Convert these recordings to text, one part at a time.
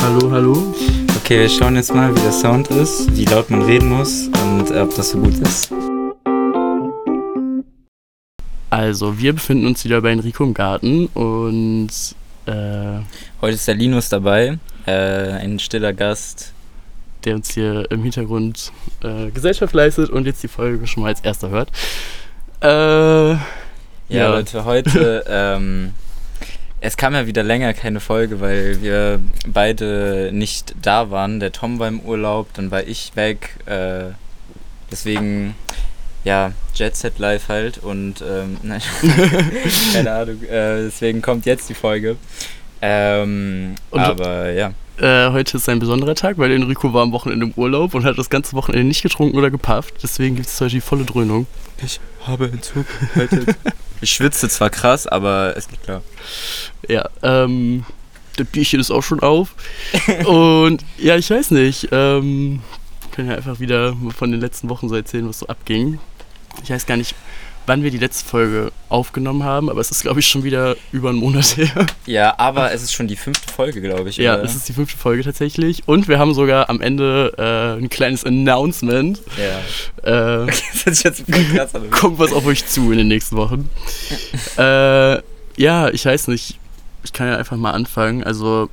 Hallo, hallo. Okay, wir schauen jetzt mal, wie der Sound ist, wie laut man reden muss und ob das so gut ist. Also, wir befinden uns wieder bei Enrico im Garten und äh, heute ist der Linus dabei, äh, ein stiller Gast, der uns hier im Hintergrund äh, Gesellschaft leistet und jetzt die Folge schon mal als erster hört. Äh, ja, ja, Leute, heute ähm, es kam ja wieder länger keine Folge, weil wir beide nicht da waren. Der Tom war im Urlaub, dann war ich weg. Äh, deswegen, ja, Jet Set Live halt und ähm, nein, keine Ahnung. Äh, deswegen kommt jetzt die Folge. Ähm, aber ja. Äh, heute ist ein besonderer Tag, weil Enrico war am Wochenende im Urlaub und hat das ganze Wochenende nicht getrunken oder gepafft. Deswegen gibt es heute die volle Dröhnung. Ich habe Entzug. ich schwitze zwar krass, aber es geht klar. Ja, ähm, das Bierchen ist auch schon auf. Und ja, ich weiß nicht. Ähm, können ja einfach wieder von den letzten Wochen so erzählen, was so abging. Ich weiß gar nicht, wann wir die letzte Folge aufgenommen haben, aber es ist, glaube ich, schon wieder über einen Monat her. Ja, aber es ist schon die fünfte Folge, glaube ich. Ja, oder? es ist die fünfte Folge tatsächlich. Und wir haben sogar am Ende äh, ein kleines Announcement. Ja. Äh, das jetzt krass. Kommt was auf euch zu in den nächsten Wochen. äh, ja, ich weiß nicht ich kann ja einfach mal anfangen. Also,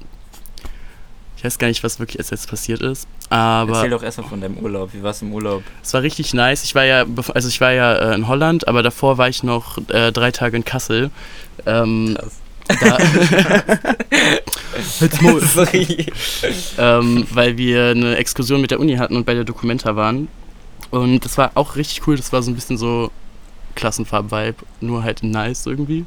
ich weiß gar nicht, was wirklich jetzt passiert ist. Aber Erzähl doch erstmal von deinem Urlaub. Wie war es im Urlaub? Es war richtig nice. Ich war ja, also ich war ja äh, in Holland, aber davor war ich noch äh, drei Tage in Kassel. Ähm, Krass. Da, Sorry. ähm, weil wir eine Exkursion mit der Uni hatten und bei der Documenta waren. Und das war auch richtig cool. Das war so ein bisschen so Klassenfarb-Vibe, nur halt nice irgendwie.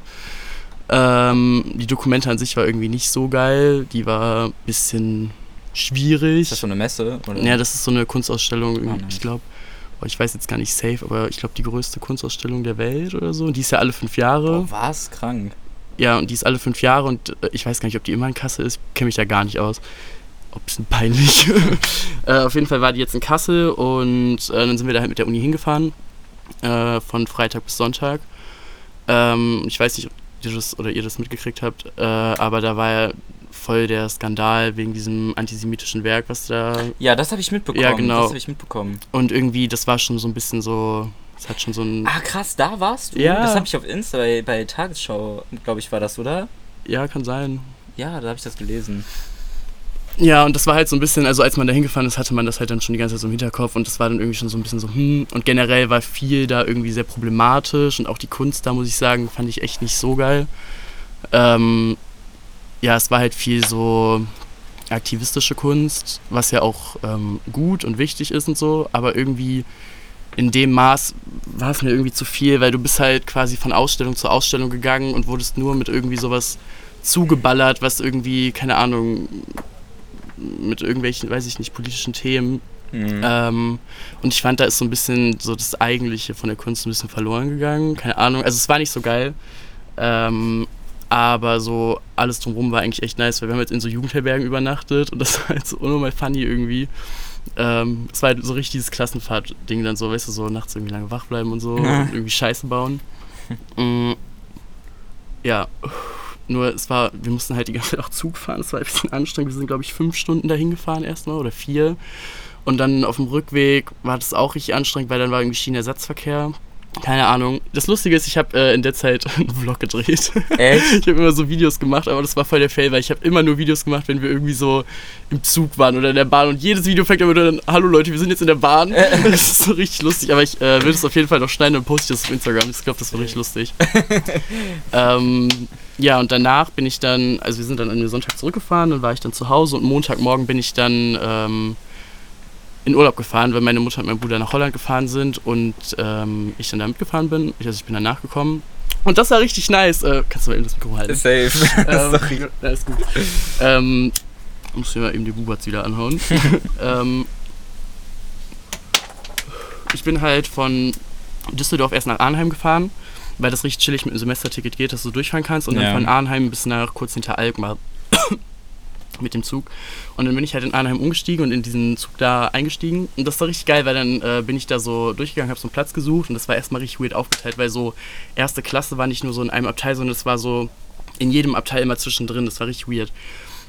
Ähm, die Dokumente an sich war irgendwie nicht so geil. Die war ein bisschen schwierig. Ist das so eine Messe? Oder? Ja, das ist so eine Kunstausstellung. Oh. Ich glaube, ich weiß jetzt gar nicht safe, aber ich glaube die größte Kunstausstellung der Welt oder so. Und die ist ja alle fünf Jahre. Oh, was? Krank. Ja, und die ist alle fünf Jahre und äh, ich weiß gar nicht, ob die immer in Kassel ist. Ich kenne mich da gar nicht aus. Ob es peinlich. äh, auf jeden Fall war die jetzt in Kassel und äh, dann sind wir da halt mit der Uni hingefahren. Äh, von Freitag bis Sonntag. Ähm, ich weiß nicht, ob ihr das, oder ihr das mitgekriegt habt, äh, aber da war ja voll der Skandal wegen diesem antisemitischen Werk, was da. Ja, das habe ich mitbekommen. Ja, genau. Das habe ich mitbekommen. Und irgendwie, das war schon so ein bisschen so. Es hat schon so ein. Ah, krass, da warst du? Ja. Das habe ich auf Insta bei, bei Tagesschau, glaube ich, war das, oder? Ja, kann sein. Ja, da habe ich das gelesen. Ja, und das war halt so ein bisschen, also als man da hingefahren ist, hatte man das halt dann schon die ganze Zeit so im Hinterkopf und das war dann irgendwie schon so ein bisschen so, hm. Und generell war viel da irgendwie sehr problematisch und auch die Kunst da, muss ich sagen, fand ich echt nicht so geil. Ähm, ja, es war halt viel so aktivistische Kunst, was ja auch ähm, gut und wichtig ist und so, aber irgendwie in dem Maß war es mir irgendwie zu viel, weil du bist halt quasi von Ausstellung zu Ausstellung gegangen und wurdest nur mit irgendwie sowas zugeballert, was irgendwie, keine Ahnung, mit irgendwelchen, weiß ich nicht, politischen Themen. Mhm. Ähm, und ich fand, da ist so ein bisschen so das Eigentliche von der Kunst ein bisschen verloren gegangen. Keine Ahnung. Also es war nicht so geil. Ähm, aber so alles drumherum war eigentlich echt nice, weil wir haben jetzt in so Jugendherbergen übernachtet und das war halt so unnormal funny irgendwie. Ähm, es war halt so richtig dieses Klassenfahrt-Ding dann so, weißt du, so nachts irgendwie lange wach bleiben und so mhm. und irgendwie Scheiße bauen. Mhm. Ja. Nur es war, wir mussten halt die ganze Zeit auch Zug fahren, es war ein bisschen anstrengend. Wir sind, glaube ich, fünf Stunden dahin gefahren erstmal oder vier. Und dann auf dem Rückweg war das auch richtig anstrengend, weil dann war irgendwie Schienenersatzverkehr. Keine Ahnung. Das Lustige ist, ich habe äh, in der Zeit einen Vlog gedreht. Echt? ich habe immer so Videos gemacht, aber das war voll der Fail, weil ich habe immer nur Videos gemacht, wenn wir irgendwie so im Zug waren oder in der Bahn. Und jedes Video fängt immer dann, hallo Leute, wir sind jetzt in der Bahn. das ist so richtig lustig, aber ich äh, will es auf jeden Fall noch schneiden und poste das auf Instagram. Ich glaube, das war richtig lustig. ähm, ja, und danach bin ich dann, also wir sind dann an dem Sonntag zurückgefahren, dann war ich dann zu Hause und Montagmorgen bin ich dann ähm, in Urlaub gefahren, weil meine Mutter und mein Bruder nach Holland gefahren sind und ähm, ich dann da mitgefahren bin. Also ich bin danach gekommen. Und das war richtig nice. Äh, kannst du mal eben das Mikro halten? Safe. ähm, Sorry. Ja, ist gut. ähm, muss mir mal eben die Bubats wieder anhauen. ähm, ich bin halt von Düsseldorf erst nach Arnheim gefahren weil das richtig chillig mit dem Semesterticket geht, dass du durchfahren kannst und ja. dann von Arnheim bis nach kurz hinter Alkmaar mit dem Zug. Und dann bin ich halt in Arnheim umgestiegen und in diesen Zug da eingestiegen. Und das war richtig geil, weil dann äh, bin ich da so durchgegangen, habe so einen Platz gesucht und das war erstmal richtig weird aufgeteilt, weil so erste Klasse war nicht nur so in einem Abteil, sondern es war so in jedem Abteil immer zwischendrin. Das war richtig weird.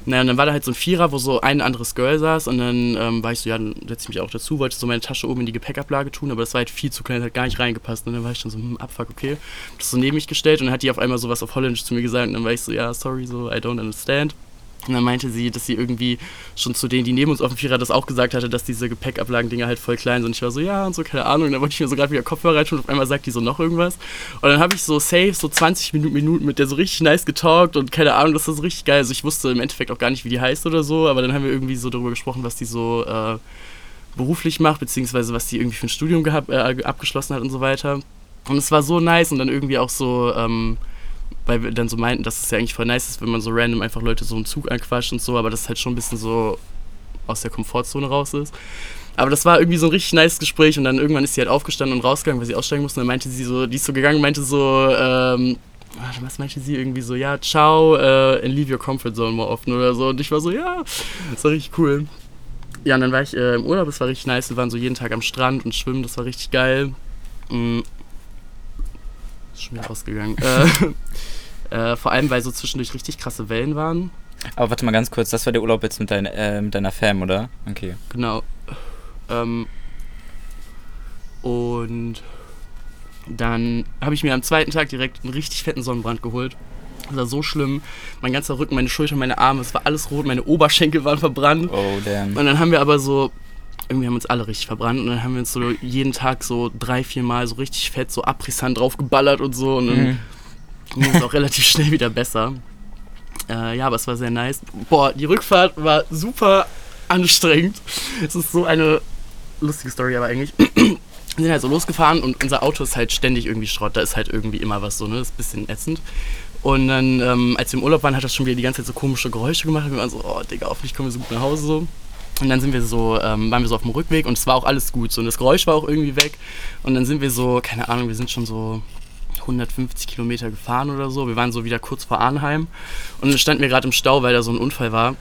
Naja, und dann war da halt so ein Vierer, wo so ein anderes Girl saß und dann ähm, war ich so, ja, dann setze ich mich auch dazu, wollte so meine Tasche oben in die Gepäckablage tun, aber das war halt viel zu klein, hat gar nicht reingepasst. Und dann war ich schon so, hm, abfuck, okay. Hab das so neben mich gestellt und dann hat die auf einmal sowas auf Holländisch zu mir gesagt und dann war ich so, ja, sorry, so, I don't understand. Und dann meinte sie, dass sie irgendwie schon zu denen, die neben uns auf dem Vierer das auch gesagt hatte, dass diese Gepäckablagen-Dinger halt voll klein sind. Ich war so, ja, und so, keine Ahnung. Und dann wollte ich mir so gerade wieder Kopfhörer rein und auf einmal sagt die so noch irgendwas. Und dann habe ich so safe so 20 Minuten mit der so richtig nice getalkt und keine Ahnung, das so richtig geil. Also ich wusste im Endeffekt auch gar nicht, wie die heißt oder so, aber dann haben wir irgendwie so darüber gesprochen, was die so äh, beruflich macht, beziehungsweise was die irgendwie für ein Studium gehabt, äh, abgeschlossen hat und so weiter. Und es war so nice und dann irgendwie auch so, ähm, weil wir dann so meinten, dass es ja eigentlich voll nice ist, wenn man so random einfach Leute so einen Zug anquatscht und so, aber das halt schon ein bisschen so aus der Komfortzone raus ist. Aber das war irgendwie so ein richtig nice Gespräch und dann irgendwann ist sie halt aufgestanden und rausgegangen, weil sie aussteigen musste und dann meinte sie so, die ist so gegangen meinte so, ähm, was meinte sie irgendwie so, ja, ciao, äh, and leave your comfort zone more often oder so. Und ich war so, ja, das war richtig cool. Ja, und dann war ich äh, im Urlaub, das war richtig nice. Wir waren so jeden Tag am Strand und schwimmen, das war richtig geil. Ist schon wieder ausgegangen. äh, äh, vor allem, weil so zwischendurch richtig krasse Wellen waren. Aber warte mal ganz kurz, das war der Urlaub jetzt mit, dein, äh, mit deiner Fam, oder? Okay. Genau. Ähm, und dann habe ich mir am zweiten Tag direkt einen richtig fetten Sonnenbrand geholt. Das war so schlimm. Mein ganzer Rücken, meine Schulter, meine Arme, es war alles rot, meine Oberschenkel waren verbrannt. Oh, damn. Und dann haben wir aber so, irgendwie haben wir uns alle richtig verbrannt und dann haben wir uns so jeden Tag so drei, vier Mal so richtig fett so Abrissant drauf geballert und so. Und dann Mhm. ging es auch relativ schnell wieder besser. Äh, ja, aber es war sehr nice. Boah, die Rückfahrt war super anstrengend. Es ist so eine lustige Story, aber eigentlich. Wir sind halt so losgefahren und unser Auto ist halt ständig irgendwie Schrott. Da ist halt irgendwie immer was so, ne? Das ist ein bisschen ätzend. Und dann, ähm, als wir im Urlaub waren, hat das schon wieder die ganze Zeit so komische Geräusche gemacht. Und wir waren so, oh, Digga, hoffentlich kommen wir so gut nach Hause so. Und dann sind wir so, ähm, waren wir so auf dem Rückweg und es war auch alles gut. So, und das Geräusch war auch irgendwie weg. Und dann sind wir so, keine Ahnung, wir sind schon so 150 Kilometer gefahren oder so. Wir waren so wieder kurz vor Arnheim. Und dann standen wir gerade im Stau, weil da so ein Unfall war.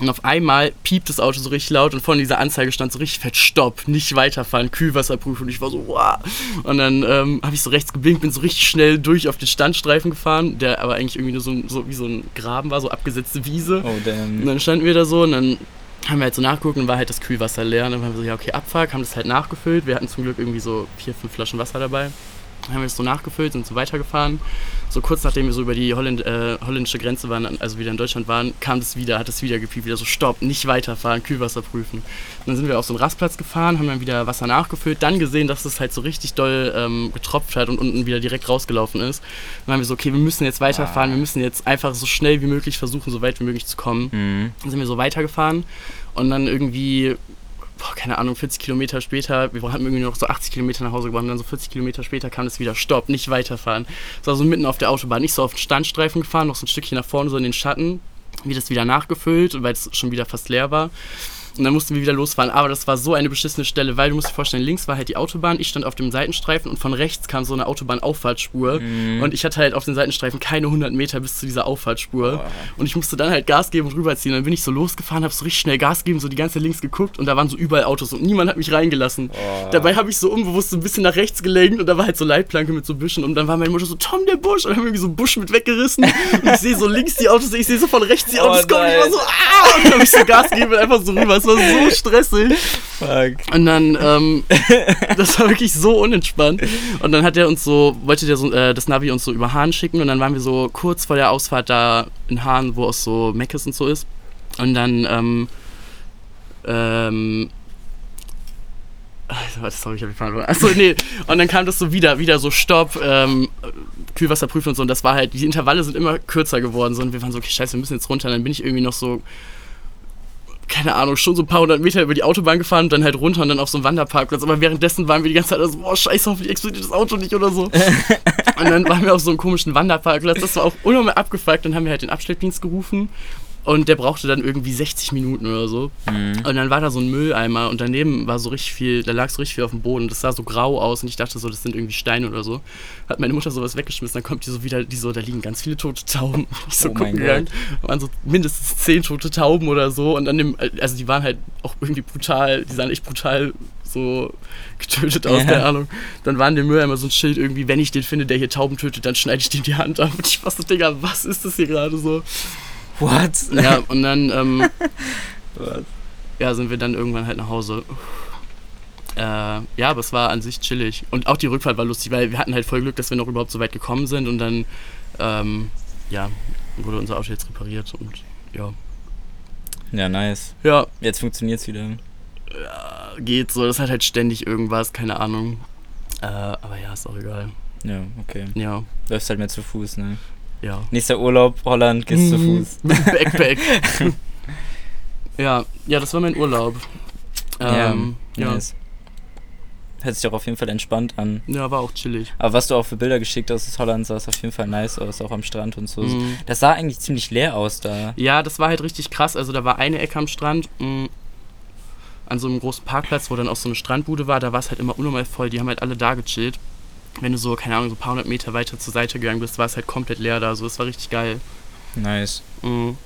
Und auf einmal piept das Auto so richtig laut und vor dieser Anzeige stand so richtig fett Stopp, nicht weiterfahren, Kühlwasserprüfung. Und ich war so, wow. Und dann ähm, habe ich so rechts geblinkt, bin so richtig schnell durch auf den Standstreifen gefahren, der aber eigentlich irgendwie nur so, so wie so ein Graben war, so abgesetzte Wiese. Oh, Und damn. dann standen wir da so und dann haben wir halt so nachgeguckt und war halt das Kühlwasser leer. Und dann waren wir so, ja, okay, Abfuck, haben das halt nachgefüllt. Wir hatten zum Glück irgendwie so vier, fünf Flaschen Wasser dabei. Dann haben wir es so nachgefüllt, sind so weitergefahren. So kurz nachdem wir so über die Holländ äh, holländische Grenze waren, also wieder in Deutschland waren, kam das wieder, hat es wieder gepiept, wieder so Stopp, nicht weiterfahren, Kühlwasser prüfen. Und dann sind wir auf so einen Rastplatz gefahren, haben dann wieder Wasser nachgefüllt, dann gesehen, dass es halt so richtig doll ähm, getropft hat und unten wieder direkt rausgelaufen ist. Dann waren wir so, okay, wir müssen jetzt weiterfahren, wir müssen jetzt einfach so schnell wie möglich versuchen, so weit wie möglich zu kommen. Mhm. Dann sind wir so weitergefahren und dann irgendwie, boah, keine Ahnung, 40 Kilometer später, wir hatten irgendwie noch so 80 Kilometer nach Hause gebracht und dann so 40 Kilometer später kam es wieder, stopp, nicht weiterfahren. Es war so mitten auf der Autobahn, nicht so auf den Standstreifen gefahren, noch so ein Stückchen nach vorne, so in den Schatten, wie das wieder nachgefüllt, weil es schon wieder fast leer war. Und dann mussten wir wieder losfahren. Aber das war so eine beschissene Stelle, weil du musst dir vorstellen, links war halt die Autobahn, ich stand auf dem Seitenstreifen und von rechts kam so eine Autobahnauffahrtspur. Mhm. Und ich hatte halt auf den Seitenstreifen keine 100 Meter bis zu dieser Auffahrtspur. Boah. Und ich musste dann halt Gas geben und rüberziehen. Dann bin ich so losgefahren, habe so richtig schnell Gas gegeben, so die ganze links geguckt und da waren so überall Autos und niemand hat mich reingelassen. Boah. Dabei habe ich so unbewusst so ein bisschen nach rechts gelenkt und da war halt so Leitplanke mit so Büschen und dann war meine Mutter so, Tom, der Busch! Und haben irgendwie so einen Busch mit weggerissen. und ich sehe so links die Autos, ich sehe so von rechts die Oh Autos kommen. Ich war so, ah! Und dann habe ich so Gas gegeben und einfach so rüber. Es war so stressig. Fuck. Und dann, ähm, das war wirklich so unentspannt. Und dann hat er uns so, wollte der so, äh, das Navi uns so über Hahn schicken und dann waren wir so kurz vor der Ausfahrt da in Hahn, wo auch so Meckes und so ist. Und dann, ähm, ähm, sorry, ich hab verloren. Achso, nee. Und dann kam das so wieder, wieder so Stopp, ähm, Kühlwasserprüfung und so. Und das war halt, die Intervalle sind immer kürzer geworden. So, und wir waren so, okay, scheiße, wir müssen jetzt runter. Und dann bin ich irgendwie noch so, keine Ahnung, schon so ein paar hundert Meter über die Autobahn gefahren und dann halt runter und dann auf so einem Wanderparkplatz. Aber währenddessen waren wir die ganze Zeit so, boah, scheiße, hoffentlich explodiert das Auto nicht oder so. und dann waren wir auf so einem komischen Wanderparkplatz. Das war auch unnormal abgefuckt. Dann haben wir halt den Abschleppdienst gerufen. Und der brauchte dann irgendwie 60 Minuten oder so. Mhm. Und dann war da so ein Mülleimer und daneben war so richtig viel, da lag so richtig viel auf dem Boden. Das sah so grau aus und ich dachte so, das sind irgendwie Steine oder so. Hat meine Mutter sowas weggeschmissen, dann kommt die so wieder, die so, da liegen ganz viele tote Tauben. Ich so Oh gucken gegangen. Waren so mindestens zehn tote Tauben oder so. Und an dem, also die waren halt auch irgendwie brutal, die sahen echt brutal so getötet aus, Ja. keine Ahnung. Dann war in dem Mülleimer so ein Schild irgendwie, wenn ich den finde, der hier Tauben tötet, dann schneide ich dem die Hand ab. Und ich war so, Digga, was ist das hier gerade so? What? Ja, und dann ähm, ja, sind wir dann irgendwann halt nach Hause. Äh, ja, aber es war an sich chillig. Und auch die Rückfahrt war lustig, weil wir hatten halt voll Glück, dass wir noch überhaupt so weit gekommen sind und dann, ähm, ja, wurde unser Auto jetzt repariert und ja. Ja, nice. Ja. Jetzt funktioniert's wieder. Ja, geht so. Das hat halt ständig irgendwas, keine Ahnung. Äh, aber ja, ist auch egal. Ja, okay. Ja. Läufst halt mehr zu Fuß, ne? Ja. Nächster Urlaub, Holland, gehst zu Mhm. Fuß. Backpack. ja, ja, das war mein Urlaub. Ähm, ja, ja. nice. Hört sich doch auf jeden Fall entspannt an. war auch chillig. Aber was du auch für Bilder geschickt hast aus Holland, sah es auf jeden Fall nice aus, auch am Strand und so. Mhm. Das sah eigentlich ziemlich leer aus da. Ja, das war halt richtig krass. Also da war eine Ecke am Strand, mh, an so einem großen Parkplatz, wo dann auch so eine Strandbude war. Da war es halt immer unnormal voll. Die haben halt alle da gechillt. Wenn du so, keine Ahnung, so ein paar hundert Meter weiter zur Seite gegangen bist, war es halt komplett leer da. So, es war richtig geil. Nice. Mhm.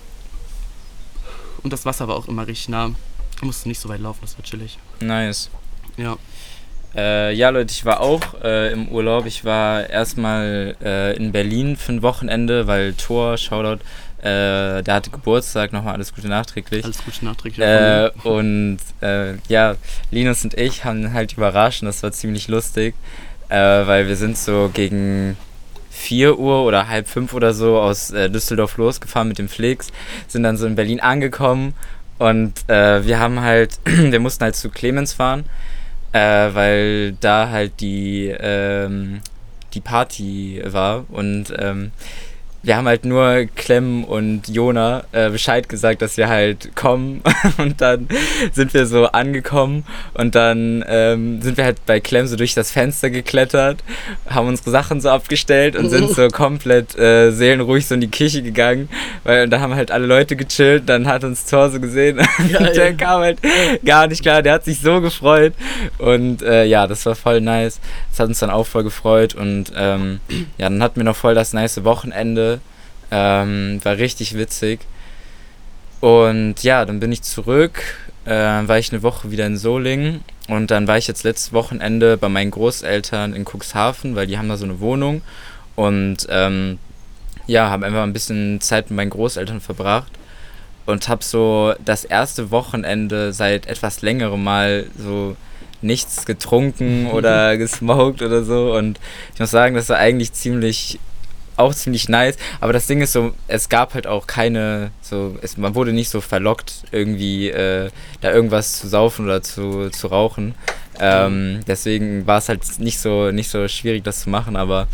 Und das Wasser war auch immer richtig nah. Du musst nicht so weit laufen, das war chillig. Nice. Ja. Äh, ja, Leute, ich war auch äh, im Urlaub. Ich war erstmal äh, in Berlin für ein Wochenende, weil Thor, Shoutout, äh, der hatte Geburtstag. Nochmal alles Gute nachträglich. Alles Gute nachträglich. Äh, und äh, ja, Linus und ich haben halt überrascht und das war ziemlich lustig, äh, weil wir sind so gegen 4 Uhr oder halb fünf oder so aus äh, Düsseldorf losgefahren mit dem Flix, sind dann so in Berlin angekommen und äh, wir haben halt, wir mussten halt zu Clemens fahren, äh, weil da halt die, ähm, die Party war und ähm, wir haben halt nur Clem und Jona äh, Bescheid gesagt, dass wir halt kommen. Und dann sind wir so angekommen und dann ähm, sind wir halt bei Clem so durch das Fenster geklettert, haben unsere Sachen so abgestellt und sind so komplett äh, seelenruhig so in die Küche gegangen, weil und da haben halt alle Leute gechillt. Dann hat uns Thor so gesehen und der kam halt gar nicht klar. Der hat sich so gefreut und äh, ja, das war voll nice. Das hat uns dann auch voll gefreut und ähm, ja, dann hatten wir noch voll das nice Wochenende. Ähm, war richtig witzig. Und ja, dann bin ich zurück, äh, war ich eine Woche wieder in Solingen. Und dann war ich jetzt letztes Wochenende bei meinen Großeltern in Cuxhaven, weil die haben da so eine Wohnung. Und ähm, ja, habe einfach ein bisschen Zeit mit meinen Großeltern verbracht. Und habe so das erste Wochenende seit etwas längerem Mal so nichts getrunken oder gesmoked oder so. Und ich muss sagen, das war eigentlich ziemlich auch ziemlich nice, aber das Ding ist so, es gab halt auch keine, so, es, man wurde nicht so verlockt, irgendwie äh, da irgendwas zu saufen oder zu, zu rauchen. Ähm, deswegen war es halt nicht so, nicht so schwierig, das zu machen, aber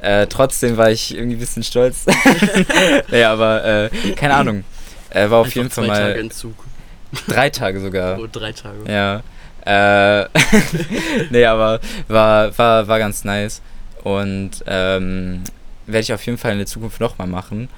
äh, trotzdem war ich irgendwie ein bisschen stolz. naja, aber äh, keine Ahnung. Äh, war auf Einfach jeden Fall mal Tage Entzug. drei Tage sogar. Oh, drei Tage. Ja. Äh, nee, aber war, war, war ganz nice. Und ähm, werde ich auf jeden Fall in der Zukunft nochmal machen.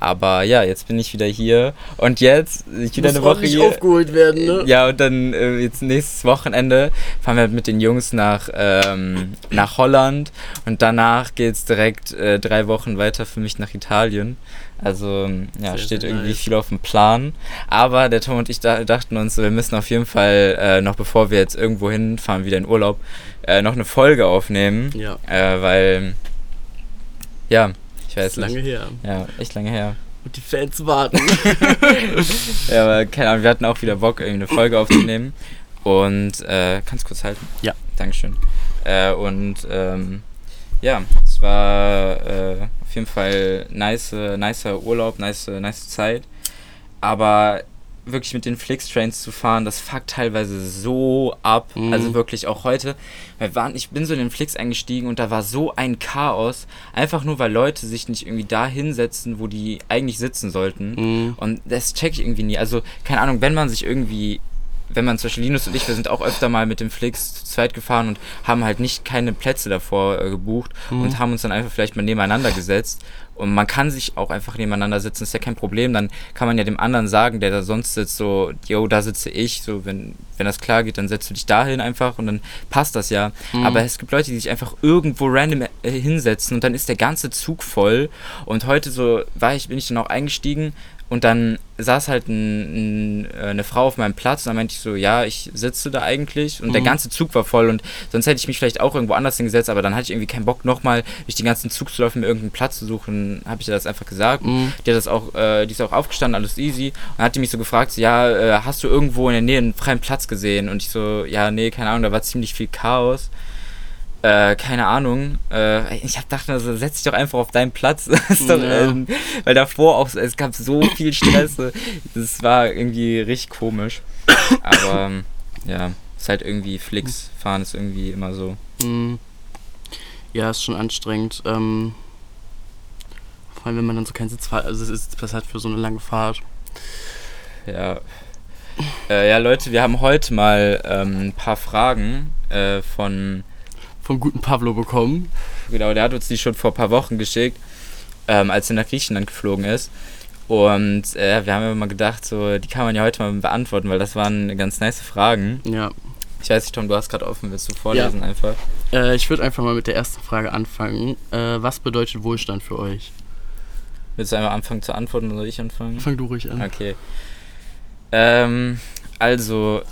Aber ja, jetzt bin ich wieder hier. Und jetzt, ich wieder Muss eine Woche hier. aufgeholt werden, ne? Ja, und dann äh, jetzt nächstes Wochenende fahren wir mit den Jungs nach, ähm, nach Holland und danach geht es direkt äh, drei Wochen weiter für mich nach Italien. Also ja, Sehr, steht sehr irgendwie nice. viel auf dem Plan. Aber der Tom und ich da, dachten uns, wir müssen auf jeden Fall, äh, noch bevor wir jetzt irgendwo hinfahren, wieder in Urlaub, äh, noch eine Folge aufnehmen. Ja. Äh, weil, ja, ich weiß ist lange nicht. her. Ja, echt lange her. Und die Fans warten. Ja, aber keine Ahnung, wir hatten auch wieder Bock, irgendwie eine Folge aufzunehmen. Und, äh, kannst du kurz halten? Ja. Dankeschön. Äh, und, ähm, ja, es war äh, auf jeden Fall nice, nicer Urlaub, nice, nice Zeit. Aber wirklich mit den Flix-Trains zu fahren, das fuckt teilweise so ab. Mhm. Also wirklich auch heute. Wir waren, ich bin so in den Flix eingestiegen und da war so ein Chaos. Einfach nur, weil Leute sich nicht irgendwie da hinsetzen, wo die eigentlich sitzen sollten. Mhm. Und das check ich irgendwie nie. Also, keine Ahnung, wenn man sich irgendwie, wenn man zum Beispiel Linus und ich, wir sind auch öfter mal mit dem Flix zu zweit gefahren und haben halt nicht keine Plätze davor äh, gebucht und haben uns dann einfach vielleicht mal nebeneinander gesetzt. Und man kann sich auch einfach nebeneinander sitzen, ist ja kein Problem. Dann kann man ja dem anderen sagen, der da sonst sitzt, so, yo, da sitze ich. So, wenn, wenn das klar geht, dann setzt du dich dahin einfach und dann passt das ja. Aber es gibt Leute, die sich einfach irgendwo random äh, hinsetzen und dann ist der ganze Zug voll. Und heute so war ich, bin ich dann auch eingestiegen und dann saß halt ein, ein, äh, eine Frau auf meinem Platz und dann meinte ich so, ja, ich sitze da eigentlich und mhm. der ganze Zug war voll und sonst hätte ich mich vielleicht auch irgendwo anders hingesetzt, aber dann hatte ich irgendwie keinen Bock nochmal durch den ganzen Zug zu laufen, mir irgendeinen Platz zu suchen, habe ich ihr das einfach gesagt. Mhm. Die hat das auch, äh, die ist auch aufgestanden, alles easy und dann hat die mich so gefragt, so, ja, äh, hast du irgendwo in der Nähe einen freien Platz gesehen? Und ich so, ja, nee, keine Ahnung, da war ziemlich viel Chaos äh, keine Ahnung. Äh, ich hab gedacht, also, setz dich doch einfach auf deinen Platz. doch, ja. ähm, weil davor auch, es gab so viel Stress. das war irgendwie richtig komisch. Aber ähm, ja, ist halt irgendwie Flix. Fahren ist irgendwie immer so. Mhm. Ja, ist schon anstrengend. Ähm, vor allem, wenn man dann so keinen Sitzfahrt, also es ist halt für so eine lange Fahrt. Ja. Äh, ja, Leute, wir haben heute mal ähm, ein paar Fragen äh, von vom guten Pablo bekommen. Genau, der hat uns die schon vor ein paar Wochen geschickt, ähm, als er nach Griechenland geflogen ist. Und äh, wir haben immer mal gedacht, so, die kann man ja heute mal beantworten, weil das waren ganz nice Fragen. Ja. Ich weiß nicht, Tom, du hast gerade offen, willst du vorlesen ja. einfach? Äh, ich würde einfach mal mit der ersten Frage anfangen. Äh, was bedeutet Wohlstand für euch? Willst du einmal anfangen zu antworten oder soll ich anfangen? Fang du ruhig an. Okay. Ähm, also,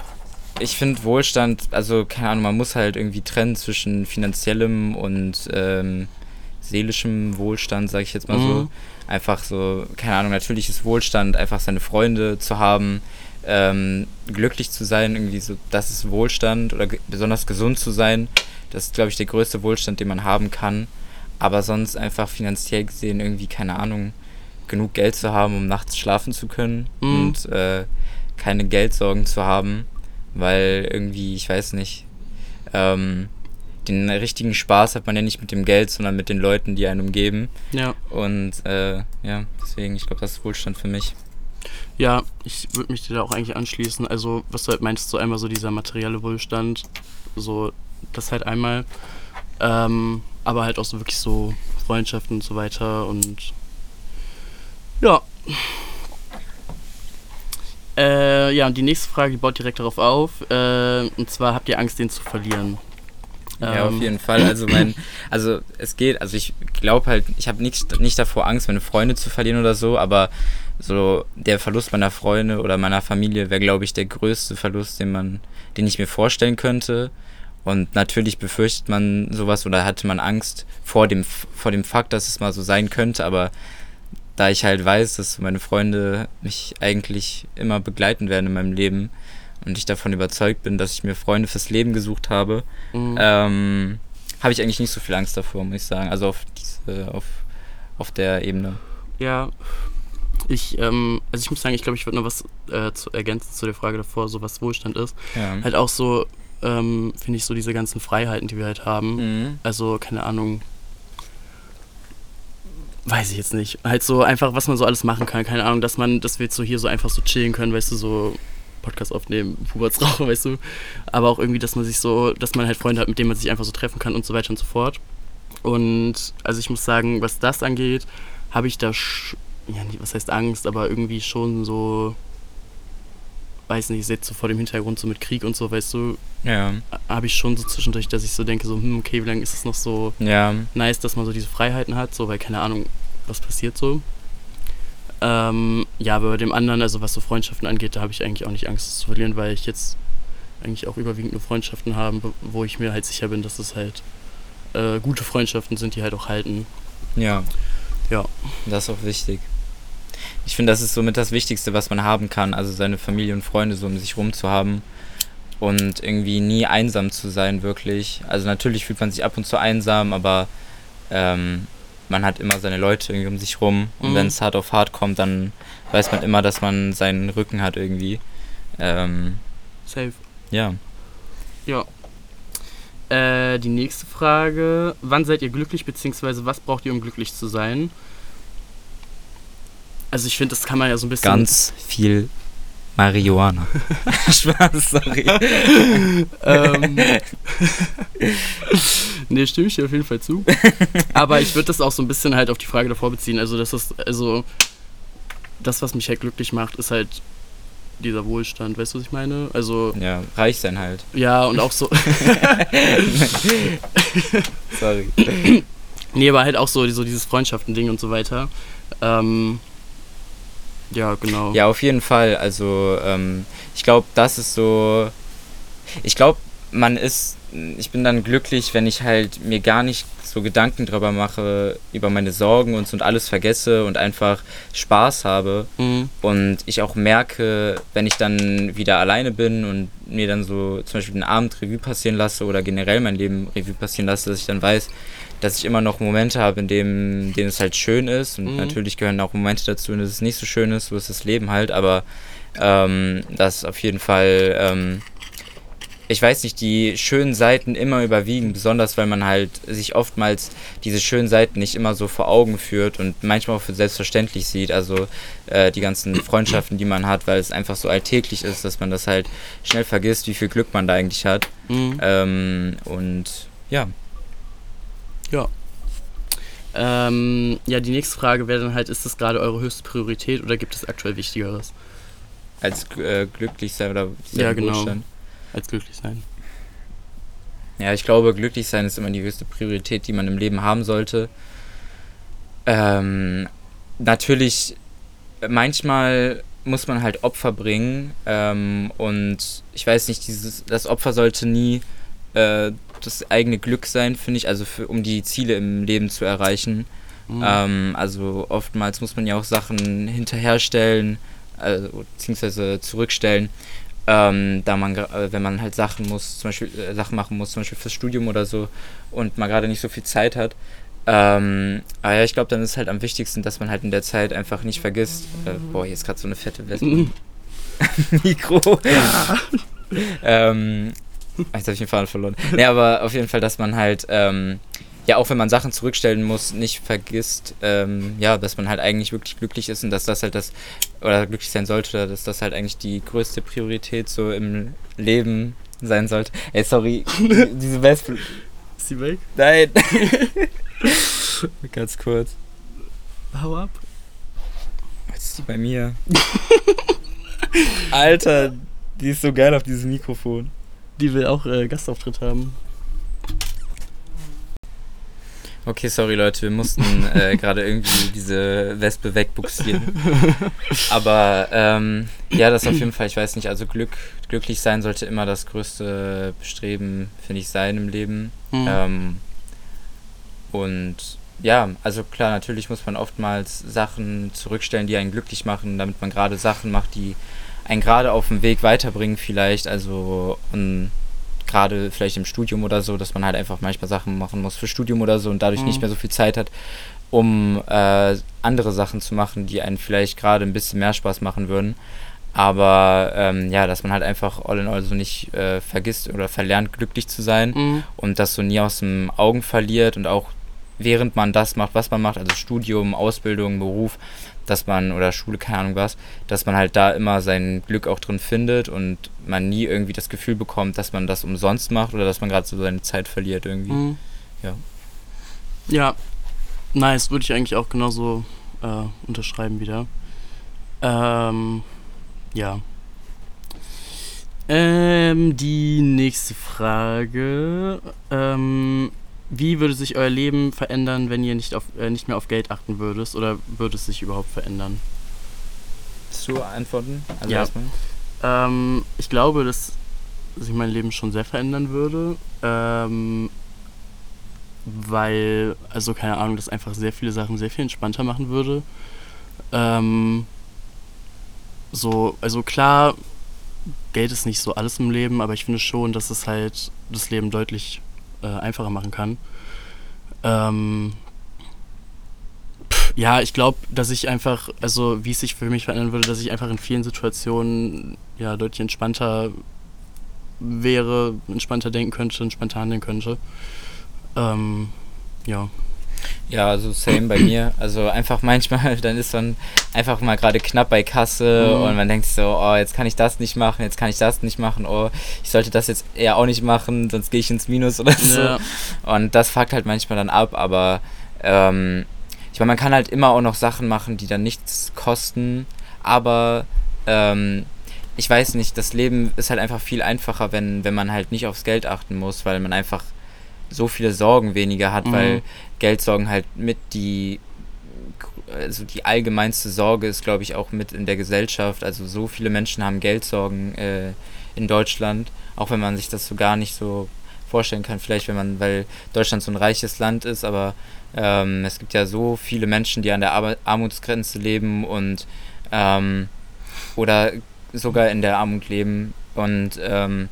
ich finde Wohlstand, also keine Ahnung, man muss halt irgendwie trennen zwischen finanziellem und ähm, seelischem Wohlstand, sage ich jetzt mal mhm. so. Einfach so, keine Ahnung, natürlich ist Wohlstand, einfach seine Freunde zu haben, ähm, glücklich zu sein, irgendwie so, das ist Wohlstand oder besonders gesund zu sein. Das ist, glaube ich, der größte Wohlstand, den man haben kann. Aber sonst einfach finanziell gesehen irgendwie, keine Ahnung, genug Geld zu haben, um nachts schlafen zu können mhm. und äh, keine Geldsorgen zu haben weil irgendwie, ich weiß nicht, ähm, den richtigen Spaß hat man ja nicht mit dem Geld, sondern mit den Leuten, die einen umgeben. Ja. Und äh, ja, deswegen, ich glaube, das ist Wohlstand für mich. Ja, ich würde mich dir da auch eigentlich anschließen. Also, was du halt meinst, so einmal so dieser materielle Wohlstand, so das halt einmal, ähm, aber halt auch so wirklich so Freundschaften und so weiter und ja, äh, ja, und die nächste Frage, die baut direkt darauf auf. Äh, und zwar habt ihr Angst, den zu verlieren? Ja, auf ähm. jeden Fall. Also mein, also es geht, also ich glaube halt, ich habe nicht, nicht davor Angst, meine Freunde zu verlieren oder so, aber so der Verlust meiner Freunde oder meiner Familie wäre, glaube ich, der größte Verlust, den man, den ich mir vorstellen könnte. Und natürlich befürchtet man sowas oder hatte man Angst vor dem, vor dem Fakt, dass es mal so sein könnte, aber da ich halt weiß, dass meine Freunde mich eigentlich immer begleiten werden in meinem Leben und ich davon überzeugt bin, dass ich mir Freunde fürs Leben gesucht habe, mhm. ähm, habe ich eigentlich nicht so viel Angst davor, muss ich sagen. Also auf diese, auf, auf der Ebene. Ja. Ich, ähm, also ich muss sagen, ich glaube, ich würde noch was äh, zu ergänzen zu der Frage davor, so was Wohlstand ist. Ja. Halt auch so, ähm, finde ich, so diese ganzen Freiheiten, die wir halt haben. Mhm. Also, keine Ahnung, weiß ich jetzt nicht. Halt so einfach, was man so alles machen kann. Keine Ahnung, dass man, dass wir jetzt so hier so einfach so chillen können, weißt du, so Podcast aufnehmen, Puberts rauchen, weißt du. Aber auch irgendwie, dass man sich so, dass man halt Freunde hat, mit denen man sich einfach so treffen kann und so weiter und so fort. Und also ich muss sagen, was das angeht, habe ich da, ja, was heißt Angst, aber irgendwie schon so weiß nicht, jetzt so vor dem Hintergrund so mit Krieg und so, weißt du, ja. habe ich schon so zwischendurch, dass ich so denke, so, hm, okay, wie lange ist es noch so ja. nice, dass man so diese Freiheiten hat, so, weil keine Ahnung, was passiert so. Ähm, ja, aber bei dem anderen, also was so Freundschaften angeht, da habe ich eigentlich auch nicht Angst zu verlieren, weil ich jetzt eigentlich auch überwiegend nur Freundschaften habe, wo ich mir halt sicher bin, dass es halt äh, gute Freundschaften sind, die halt auch halten. Ja. Ja. Das ist auch wichtig ich finde, das ist somit das Wichtigste, was man haben kann. Also seine Familie und Freunde so um sich rum zu haben und irgendwie nie einsam zu sein, wirklich. Also natürlich fühlt man sich ab und zu einsam, aber ähm, man hat immer seine Leute irgendwie um sich rum. Und mhm. wenn es hart auf hart kommt, dann weiß man immer, dass man seinen Rücken hat irgendwie. Ähm, Safe. Ja. Ja. Äh, die nächste Frage. Wann seid ihr glücklich, beziehungsweise was braucht ihr, um glücklich zu sein? Also ich finde, das kann man ja so ein bisschen. Ganz viel Marihuana. Spaß, sorry. ähm, nee, stimme ich dir auf jeden Fall zu. Aber ich würde das auch so ein bisschen halt auf die Frage davor beziehen. Also das ist, also das, was mich halt glücklich macht, ist halt dieser Wohlstand, weißt du, was ich meine? Also. Ja, reich sein halt. Ja, und auch so. Sorry. nee, aber halt auch so, so dieses Freundschaften-Ding und so weiter. Ähm, Ja, genau. Ja, auf jeden Fall. Also ähm, ich glaube, das ist so. Ich glaube, man ist. Ich bin dann glücklich, wenn ich halt mir gar nicht so Gedanken drüber mache, über meine Sorgen und, so und alles vergesse und einfach Spaß habe. Mhm. Und ich auch merke, wenn ich dann wieder alleine bin und mir dann so zum Beispiel den Abend Revue passieren lasse oder generell mein Leben Revue passieren lasse, dass ich dann weiß, dass ich immer noch Momente habe, in denen, denen es halt schön ist. Und mhm. natürlich gehören auch Momente dazu, in denen es nicht so schön ist, so ist das Leben halt. Aber ähm, das auf jeden Fall, ähm, ich weiß nicht, die schönen Seiten immer überwiegen, besonders weil man halt sich oftmals diese schönen Seiten nicht immer so vor Augen führt und manchmal auch für selbstverständlich sieht. Also äh, die ganzen Freundschaften, die man hat, weil es einfach so alltäglich ist, dass man das halt schnell vergisst, wie viel Glück man da eigentlich hat. Mhm. Ähm, und ja. Ja. Ähm, ja, die nächste Frage wäre dann halt, ist das gerade eure höchste Priorität oder gibt es aktuell Wichtigeres? Als äh, glücklich sein oder ja, genau. Wohlstand? Als glücklich sein. Ja, ich glaube, glücklich sein ist immer die höchste Priorität, die man im Leben haben sollte. Ähm, natürlich, manchmal muss man halt Opfer bringen ähm, und ich weiß nicht, dieses, das Opfer sollte nie äh, das eigene Glück sein, finde ich, also für, um die Ziele im Leben zu erreichen. Mhm. Ähm, also oftmals muss man ja auch Sachen hinterherstellen, also, beziehungsweise zurückstellen, ähm, da man, äh, wenn man halt Sachen muss, zum Beispiel äh, Sachen machen muss, zum Beispiel fürs Studium oder so und man gerade nicht so viel Zeit hat. Ähm, aber ja, ich glaube, dann ist halt am wichtigsten, dass man halt in der Zeit einfach nicht vergisst. Äh, boah, hier ist gerade so eine fette Wespe. Mhm. Mikro. Ja. ähm, Jetzt habe ich den Faden verloren. Nee, aber auf jeden Fall, dass man halt, ähm, ja, auch wenn man Sachen zurückstellen muss, nicht vergisst, ähm, ja, dass man halt eigentlich wirklich glücklich ist und dass das halt das, oder glücklich sein sollte, oder dass das halt eigentlich die größte Priorität so im Leben sein sollte. Ey, sorry, diese Wespe. Ist sie weg? Nein. Ganz kurz. Hau ab. Jetzt ist die bei mir. Alter, die ist so geil auf dieses Mikrofon die will auch äh, Gastauftritt haben. Okay, sorry Leute, wir mussten äh, gerade irgendwie diese Wespe wegbuxieren. Aber ähm, ja, das auf jeden Fall, ich weiß nicht, also Glück, glücklich sein sollte immer das größte Bestreben, finde ich, sein im Leben. Mhm. Ähm, und ja, also klar, natürlich muss man oftmals Sachen zurückstellen, die einen glücklich machen, damit man gerade Sachen macht, die einen gerade auf dem Weg weiterbringen vielleicht, also gerade vielleicht im Studium oder so, dass man halt einfach manchmal Sachen machen muss für Studium oder so und dadurch mhm. nicht mehr so viel Zeit hat, um äh, andere Sachen zu machen, die einen vielleicht gerade ein bisschen mehr Spaß machen würden. Aber ähm, ja, dass man halt einfach all in all so nicht äh, vergisst oder verlernt, glücklich zu sein mhm. und das so nie aus den Augen verliert und auch während man das macht, was man macht, also Studium, Ausbildung, Beruf, dass man, oder Schule, keine Ahnung was, dass man halt da immer sein Glück auch drin findet und man nie irgendwie das Gefühl bekommt, dass man das umsonst macht oder dass man gerade so seine Zeit verliert irgendwie. Mhm. Ja. Ja, nice, würde ich eigentlich auch genauso äh, unterschreiben wieder. Ähm, ja. Ähm, die nächste Frage. Ähm, wie würde sich euer Leben verändern, wenn ihr nicht, auf, äh, nicht mehr auf Geld achten würdet? Oder würde es sich überhaupt verändern? Zu antworten? Also ja. Ähm, ich glaube, dass sich mein Leben schon sehr verändern würde. Ähm, weil, also keine Ahnung, das einfach sehr viele Sachen sehr viel entspannter machen würde. Ähm, so, also klar, Geld ist nicht so alles im Leben, aber ich finde schon, dass es halt das Leben deutlich äh, einfacher machen kann. Ähm, pff, ja, ich glaube, dass ich einfach, also wie es sich für mich verändern würde, dass ich einfach in vielen Situationen ja deutlich entspannter wäre, entspannter denken könnte, entspannter handeln könnte. Ähm, ja. Ja, also same bei mir. Also einfach manchmal, dann ist man einfach mal gerade knapp bei Kasse mhm. und man denkt sich so, oh, jetzt kann ich das nicht machen, jetzt kann ich das nicht machen, oh, ich sollte das jetzt eher auch nicht machen, sonst gehe ich ins Minus oder so. Ja. Und das fuckt halt manchmal dann ab, aber ähm, ich meine, man kann halt immer auch noch Sachen machen, die dann nichts kosten, aber ähm, ich weiß nicht, das Leben ist halt einfach viel einfacher, wenn, wenn man halt nicht aufs Geld achten muss, weil man einfach so viele Sorgen weniger hat, mhm. weil Geldsorgen halt mit die also die allgemeinste Sorge ist, glaube ich, auch mit in der Gesellschaft. Also so viele Menschen haben Geldsorgen äh, in Deutschland, auch wenn man sich das so gar nicht so vorstellen kann, vielleicht wenn man, weil Deutschland so ein reiches Land ist, aber ähm, es gibt ja so viele Menschen, die an der Ar Armutsgrenze leben und ähm, oder sogar in der Armut leben und ähm,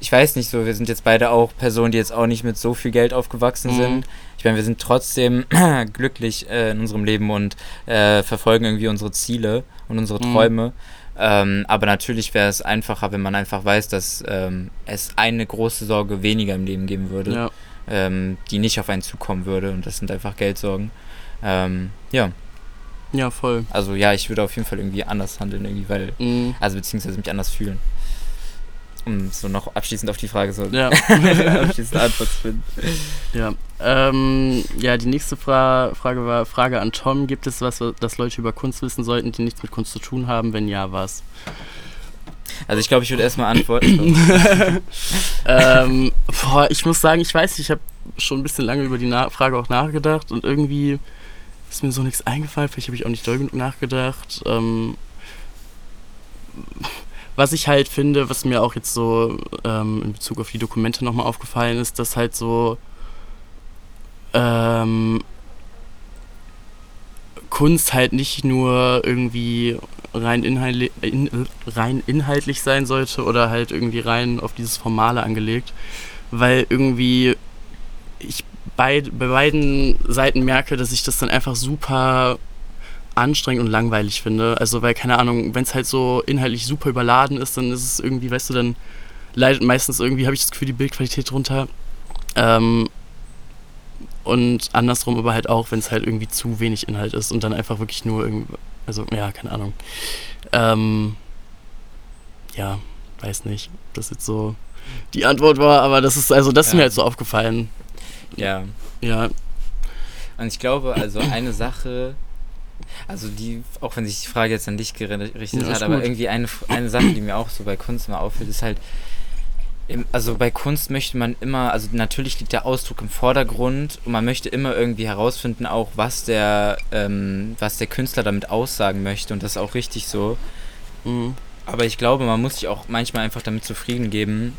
ich weiß nicht so, wir sind jetzt beide auch Personen, die jetzt auch nicht mit so viel Geld aufgewachsen mhm. sind. Ich meine, wir sind trotzdem glücklich äh, in unserem Leben und äh, verfolgen irgendwie unsere Ziele und unsere mhm. Träume. Mhm. Ähm, aber natürlich wäre es einfacher, wenn man einfach weiß, dass ähm, es eine große Sorge weniger im Leben geben würde, ja. ähm, die nicht auf einen zukommen würde. Und das sind einfach Geldsorgen. Ähm, ja. Ja, voll. Also ja, ich würde auf jeden Fall irgendwie anders handeln, irgendwie, weil, mhm. also beziehungsweise mich anders fühlen um so noch abschließend auf die Frage so ja. abschließende Antwort zu finden. Ja, ähm, ja die nächste Fra Frage war Frage an Tom. Gibt es was, das Leute über Kunst wissen sollten, die nichts mit Kunst zu tun haben? Wenn ja, was? Also ich glaube, ich würde erstmal antworten. ähm, boah, ich muss sagen, ich weiß, ich habe schon ein bisschen lange über die Na Frage auch nachgedacht und irgendwie ist mir so nichts eingefallen. Vielleicht habe ich auch nicht doll genug nachgedacht. Ähm, was ich halt finde, was mir auch jetzt so ähm, in Bezug auf die Dokumente nochmal aufgefallen ist, dass halt so ähm, Kunst halt nicht nur irgendwie rein, inhaltli in, rein inhaltlich sein sollte oder halt irgendwie rein auf dieses Formale angelegt, weil irgendwie ich bei, bei beiden Seiten merke, dass ich das dann einfach super anstrengend und langweilig finde. Also, weil, keine Ahnung, wenn es halt so inhaltlich super überladen ist, dann ist es irgendwie, weißt du, dann leidet meistens irgendwie, habe ich das Gefühl, die Bildqualität drunter. Ähm, und andersrum aber halt auch, wenn es halt irgendwie zu wenig Inhalt ist und dann einfach wirklich nur irgendwie, also, ja, keine Ahnung. Ähm, ja, weiß nicht, das jetzt so die Antwort war, aber das ist, also, das ja. ist mir halt so aufgefallen. Ja. Ja. Und ich glaube, also eine Sache, also die, auch wenn sich die Frage jetzt an dich gerichtet ja, hat, aber irgendwie eine, eine Sache, die mir auch so bei Kunst immer auffällt, ist halt, also bei Kunst möchte man immer, also natürlich liegt der Ausdruck im Vordergrund und man möchte immer irgendwie herausfinden, auch was der, ähm, was der Künstler damit aussagen möchte und das ist auch richtig so. Mhm. Aber ich glaube, man muss sich auch manchmal einfach damit zufrieden geben,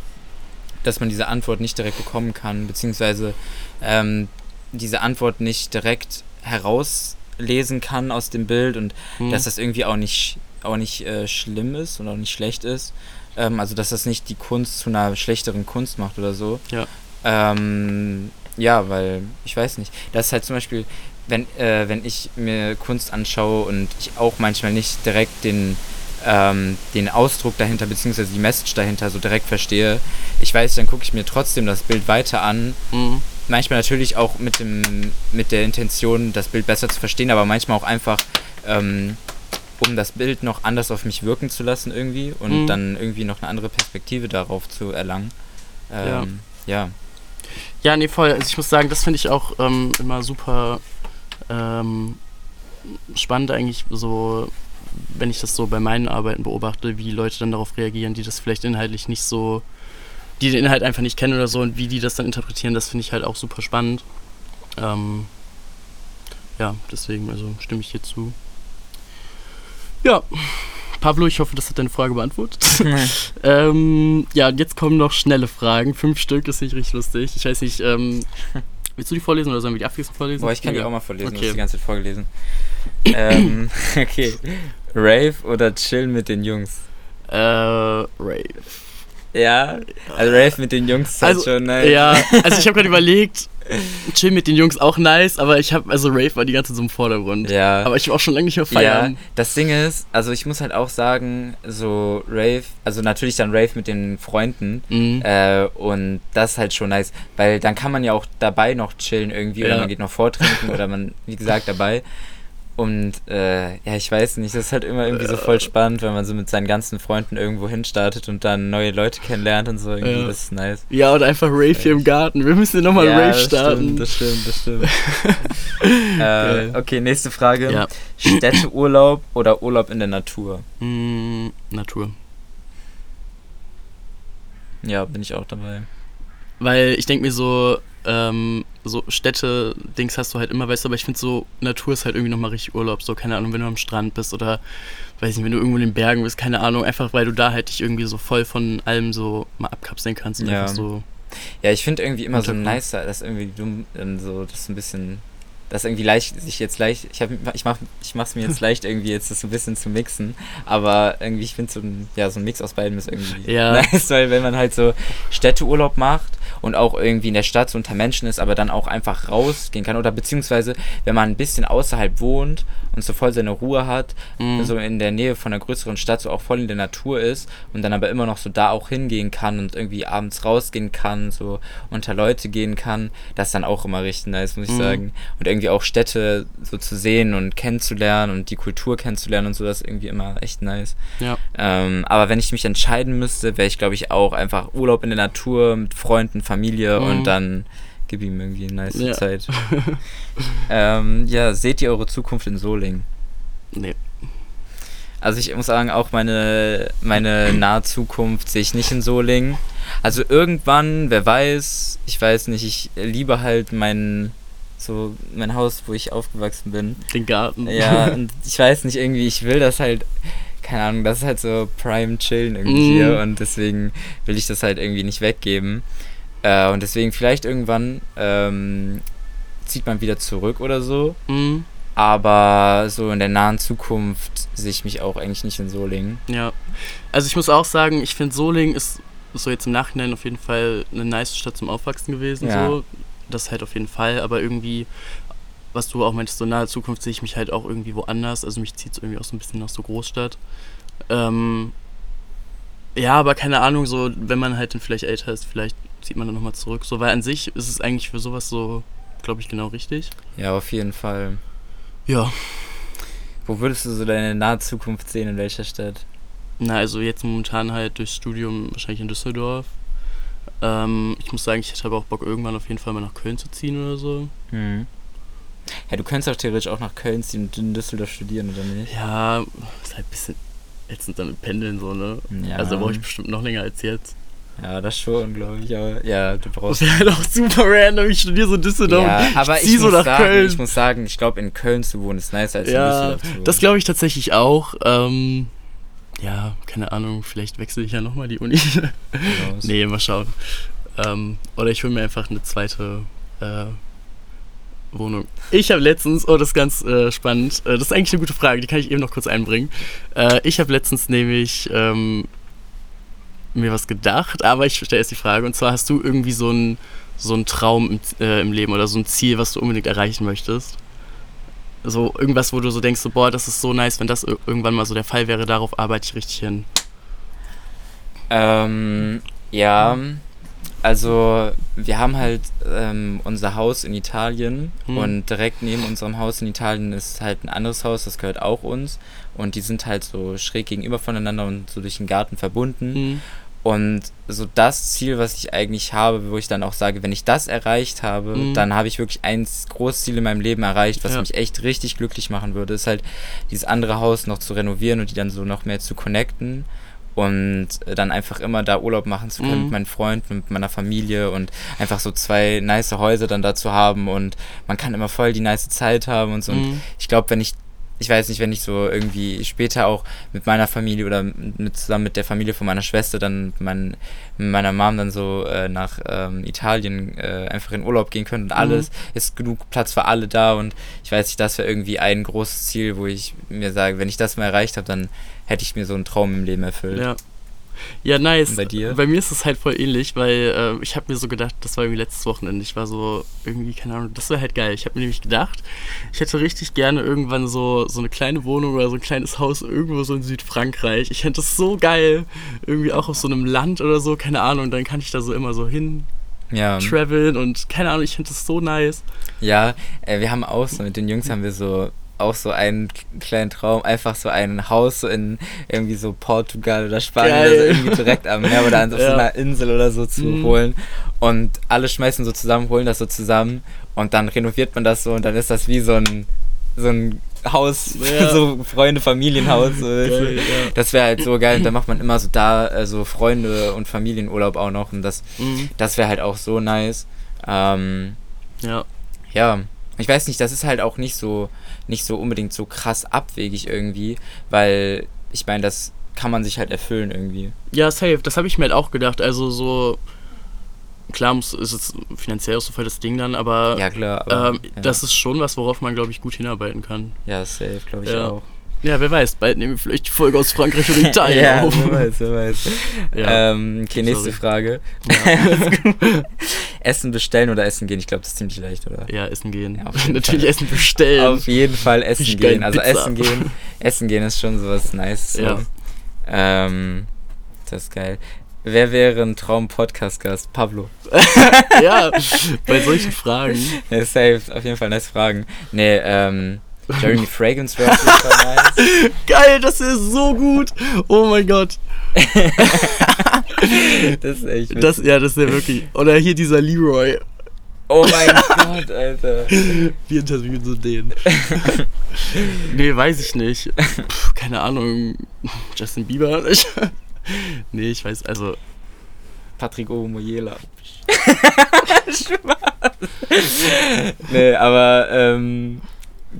dass man diese Antwort nicht direkt bekommen kann, beziehungsweise ähm, diese Antwort nicht direkt heraus lesen kann aus dem Bild und mhm. dass das irgendwie auch nicht, auch nicht äh, schlimm ist und auch nicht schlecht ist. Ähm, also dass das nicht die Kunst zu einer schlechteren Kunst macht oder so. Ja. Ähm, ja, weil ich weiß nicht. Das ist halt zum Beispiel, wenn, äh, wenn ich mir Kunst anschaue und ich auch manchmal nicht direkt den, ähm, den Ausdruck dahinter beziehungsweise die Message dahinter so direkt verstehe, ich weiß, dann gucke ich mir trotzdem das Bild weiter an mhm manchmal natürlich auch mit, dem, mit der Intention, das Bild besser zu verstehen, aber manchmal auch einfach, ähm, um das Bild noch anders auf mich wirken zu lassen irgendwie und mhm. dann irgendwie noch eine andere Perspektive darauf zu erlangen. Ähm, ja. ja. Ja, nee, voll. Also ich muss sagen, das finde ich auch ähm, immer super ähm, spannend eigentlich so, wenn ich das so bei meinen Arbeiten beobachte, wie Leute dann darauf reagieren, die das vielleicht inhaltlich nicht so die den Inhalt einfach nicht kennen oder so und wie die das dann interpretieren, das finde ich halt auch super spannend. Ähm, ja, deswegen, also stimme ich hier zu. Ja, Pablo, ich hoffe, das hat deine Frage beantwortet. ähm, ja, jetzt kommen noch schnelle Fragen. Fünf Stück, das finde ich richtig lustig. Ich weiß nicht, ähm, willst du die vorlesen oder sollen wir die abschließend vorlesen? Boah, ich kann ja. die auch mal vorlesen, okay. du hast die ganze Zeit vorgelesen. ähm, okay. Rave oder chill mit den Jungs? Äh, Rave. Ja, also Rave mit den Jungs ist halt also, schon nice. Ja, also ich habe gerade überlegt, Chill mit den Jungs auch nice, aber ich habe, also Rave war die ganze Zeit so im Vordergrund. Ja. Aber ich war auch schon lange nicht mehr feiern. Ja, das Ding ist, also ich muss halt auch sagen, so Rave, also natürlich dann Rave mit den Freunden mhm. äh, und das ist halt schon nice, weil dann kann man ja auch dabei noch chillen irgendwie ja. oder man geht noch vortrinken oder man, wie gesagt, dabei. Und äh, ja, ich weiß nicht, das ist halt immer irgendwie so voll spannend, wenn man so mit seinen ganzen Freunden irgendwo hinstartet und dann neue Leute kennenlernt und so. Irgendwie, ja. das ist nice. Ja, und einfach Rave hier im Garten. Wir müssen hier nochmal ja, Rave starten. Das stimmt, das stimmt, das stimmt. äh, okay, nächste Frage. Ja. Städteurlaub oder Urlaub in der Natur? Mm, Natur. Ja, bin ich auch dabei. Weil ich denke mir so, ähm, so Städte-Dings hast du halt immer, weißt du, aber ich finde so, Natur ist halt irgendwie nochmal richtig Urlaub, so, keine Ahnung, wenn du am Strand bist oder, weiß nicht, wenn du irgendwo in den Bergen bist, keine Ahnung, einfach weil du da halt dich irgendwie so voll von allem so mal abkapseln kannst und Ja. einfach so, Ja, ich finde irgendwie immer so nicer, dass irgendwie dumm, dann so, das ein bisschen, das irgendwie leicht, sich jetzt leicht, ich hab, ich mach, ich mach's mir jetzt leicht irgendwie jetzt das ein bisschen zu mixen, aber irgendwie, ich finde so ein, ja, so ein Mix aus beiden ist irgendwie Ja. nice, weil wenn man halt so Städteurlaub macht und auch irgendwie in der Stadt so unter Menschen ist, aber dann auch einfach rausgehen kann oder beziehungsweise, wenn man ein bisschen außerhalb wohnt und so voll seine Ruhe hat, Mhm. so in der Nähe von einer größeren Stadt so auch voll in der Natur ist und dann aber immer noch so da auch hingehen kann und irgendwie abends rausgehen kann, so unter Leute gehen kann, das ist dann auch immer richtig nice, muss ich Mhm. sagen. Und irgendwie auch Städte so zu sehen und kennenzulernen und die Kultur kennenzulernen und so, das ist irgendwie immer echt nice. ja. Ähm, aber wenn ich mich entscheiden müsste, wäre ich glaube ich auch einfach Urlaub in der Natur mit Freunden, Familie Mhm. und dann gib ihm irgendwie eine nice Ja. Zeit. ähm, ja, seht ihr eure Zukunft in Solingen? Nee. Also ich muss sagen, auch meine, meine nahe Zukunft sehe ich nicht in Solingen. Also irgendwann, wer weiß, ich weiß nicht, ich liebe halt mein, so mein Haus, wo ich aufgewachsen bin. Den Garten. Ja, und ich weiß nicht, irgendwie, ich will das halt, keine Ahnung, das ist halt so Prime Chillen irgendwie Mhm. hier und deswegen will ich das halt irgendwie nicht weggeben. Äh, und deswegen vielleicht irgendwann ähm, zieht man wieder zurück oder so. Mhm. Aber so in der nahen Zukunft sehe ich mich auch eigentlich nicht in Solingen. Ja. Also ich muss auch sagen, ich finde Solingen ist so jetzt im Nachhinein auf jeden Fall eine nice Stadt zum Aufwachsen gewesen. Ja. So. Das halt auf jeden Fall. Aber irgendwie, was du auch meintest, so nahe Zukunft sehe ich mich halt auch irgendwie woanders. Also mich zieht es irgendwie auch so ein bisschen nach so Großstadt. Ähm, ja, aber keine Ahnung, so wenn man halt dann vielleicht älter ist, vielleicht zieht man dann nochmal zurück. So, weil an sich ist es eigentlich für sowas so, glaube ich, genau richtig. Ja, auf jeden Fall. Ja. Wo würdest du so deine nahe Zukunft sehen, in welcher Stadt? Na, also jetzt momentan halt durchs Studium wahrscheinlich in Düsseldorf. Ähm, ich muss sagen, ich hätte aber auch Bock, irgendwann auf jeden Fall mal nach Köln zu ziehen oder so. Hm. Ja, du könntest auch theoretisch auch nach Köln ziehen und in Düsseldorf studieren, oder nicht? Ja, ist halt ein bisschen ätzend dann mit Pendeln so, ne? Ja. Also da brauche ich bestimmt noch länger als jetzt. Ja, das schon, glaube ich. Aber ja, du Das brauchst. wäre halt auch super random. Ich studiere so in Düsseldorf. Ja, aber ich ich, so muss nach sagen, Köln. ich muss sagen, ich glaube, in Köln zu wohnen ist nicer als in ja, Düsseldorf zu wohnen. das glaube ich tatsächlich auch. Ähm, ja, keine Ahnung, vielleicht wechsle ich ja nochmal die Uni. Raus. nee, mal schauen. Ähm, oder ich hole mir einfach eine zweite äh, Wohnung. Ich habe letztens, oh, das ist ganz äh, spannend, äh, das ist eigentlich eine gute Frage, die kann ich eben noch kurz einbringen. Äh, ich habe letztens nämlich ähm, mir was gedacht, aber ich stelle erst die Frage, und zwar hast du irgendwie so einen so Traum im, äh, im Leben oder so ein Ziel, was du unbedingt erreichen möchtest? So irgendwas, wo du so denkst, so, boah, das ist so nice, wenn das ir- irgendwann mal so der Fall wäre, darauf arbeite ich richtig hin. Ähm, ja, also wir haben halt ähm, unser Haus in Italien Hm. und direkt neben unserem Haus in Italien ist halt ein anderes Haus, das gehört auch uns und die sind halt so schräg gegenüber voneinander und so durch den Garten verbunden. Mhm. Und so das Ziel, was ich eigentlich habe, wo ich dann auch sage, wenn ich das erreicht habe, Mhm. dann habe ich wirklich ein großes Ziel in meinem Leben erreicht, was Ja. mich echt richtig glücklich machen würde, ist halt dieses andere Haus noch zu renovieren und die dann so noch mehr zu connecten und äh, dann einfach immer da Urlaub machen zu können Mhm. mit meinen Freunden, mit meiner Familie und einfach so zwei nice Häuser dann da zu haben und man kann immer voll die nice Zeit haben und so. Und Mhm. ich glaube, wenn ich, ich weiß nicht, wenn ich so irgendwie später auch mit meiner Familie oder mit, zusammen mit der Familie von meiner Schwester dann mit, mein, meiner Mom dann so äh, nach ähm, Italien äh, einfach in Urlaub gehen können und alles, ist genug Platz für alle da und ich weiß nicht, das wäre irgendwie ein großes Ziel, wo ich mir sage, wenn ich das mal erreicht habe, dann hätte ich mir so einen Traum im Leben erfüllt. Ja. Ja, nice. Bei dir? Bei mir ist es halt voll ähnlich, weil äh, ich habe mir so gedacht, das war irgendwie letztes Wochenende. Ich war so irgendwie, keine Ahnung, das wäre halt geil. Ich habe mir nämlich gedacht, ich hätte richtig gerne irgendwann so, so eine kleine Wohnung oder so ein kleines Haus irgendwo so in Südfrankreich. Ich fände das so geil. Irgendwie auch auf so einem Land oder so, keine Ahnung. Dann kann ich da so immer so hin Ja. traveln und keine Ahnung, ich finde das so nice. Ja, äh, wir haben auch so, mit den Jungs haben wir so auch so einen kleinen Traum, einfach so ein Haus so in irgendwie so Portugal oder Spanien Geil. oder so irgendwie direkt am Meer oder an so Ja. einer Insel oder so zu Mhm. holen. Und alle schmeißen so zusammen, holen das so zusammen und dann renoviert man das so und dann ist das wie so ein, so ein Haus, Ja. so Freunde, Familienhaus. So? Geil, ja. Das wäre halt so geil. Und dann macht man immer so da äh, so Freunde und Familienurlaub auch noch. Und das, Mhm. das wäre halt auch so nice. Ähm, Ja. ja, ich weiß nicht, das ist halt auch nicht so, nicht so unbedingt so krass abwegig irgendwie, weil ich meine, das kann man sich halt erfüllen irgendwie. Ja, safe. Das habe ich mir halt auch gedacht. Also so, klar muss, ist es finanziell auch so voll das Ding dann, aber Ja, klar, aber. ähm, ja. das ist schon was, worauf man, glaube ich, gut hinarbeiten kann. Ja, safe, glaube ich Ja. auch. Ja, wer weiß, bald nehmen wir vielleicht die Folge aus Frankreich oder Italien ja, auf. wer weiß, wer weiß. Ja. Ähm, okay, nächste Sorry. Frage. Ja. Essen bestellen oder essen gehen? Ich glaube, das ist ziemlich leicht, oder? ja, essen gehen. Ja, Natürlich Fall. Essen bestellen. Auf jeden Fall essen geil, gehen. Also Pizza. essen gehen. Essen gehen ist schon sowas nice. So. Ja. Ähm, das ist geil. Wer wäre ein Traum-Podcast-Gast? Pablo. ja, bei solchen Fragen. Ja, safe, auf jeden Fall nice Fragen. Nee, ähm, Jeremy Fragrance wäre auf jeden Fall nice. Geil, das ist so gut. Oh mein Gott. Das ist echt witzig. Das, ja, das ist ja wirklich. Oder hier dieser Leroy. Oh mein Gott, Alter. Wir interviewen so den. nee, weiß ich nicht. Puh, keine Ahnung. Justin Bieber? nee, ich weiß, also. Patrick Omoyela. Spaß. nee, aber, ähm,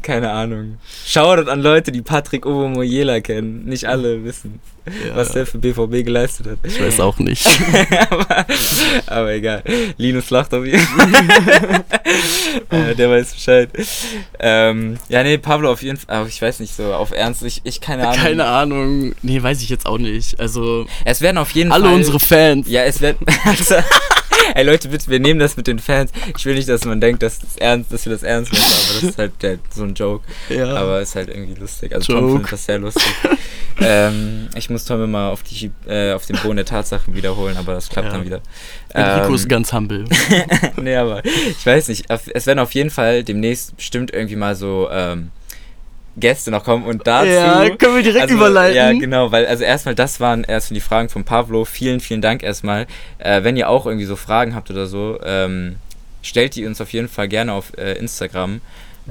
keine Ahnung. Shoutout an Leute, die Patrick Omoyela kennen. Nicht alle wissen, Ja, was der für BVB geleistet hat. ich weiß auch nicht. aber, aber egal. Linus lacht auf jeden Fall. äh, der weiß Bescheid. Ähm, ja, nee, Pablo auf jeden Fall. Aber ich weiß nicht so, auf Ernst. Ich, ich keine Ahnung. Keine Ahnung. Nee, weiß ich jetzt auch nicht. Also, Es werden auf jeden alle Fall. unsere Fans. Ja, es wird. Ey Leute, bitte, wir nehmen das mit den Fans. Ich will nicht, dass man denkt, dass, das ernst, dass wir das ernst nehmen, aber das ist halt der, so ein Joke. Ja. Aber ist halt irgendwie lustig. Also Tom Joke. findet das sehr lustig. ähm, ich muss Tom immer auf, die, äh, auf den Boden der Tatsachen wiederholen, aber das klappt Ja. dann wieder. Enrico Ähm, ist ganz humble. nee, aber ich weiß nicht. Es werden auf jeden Fall demnächst bestimmt irgendwie mal so ähm, Gäste noch kommen und dazu. ja, können wir direkt also, überleiten. Ja, genau, weil also erstmal das waren erstmal die Fragen von Pablo. Vielen, vielen Dank erstmal. Äh, wenn ihr auch irgendwie so Fragen habt oder so, ähm, stellt die uns auf jeden Fall gerne auf äh, Instagram.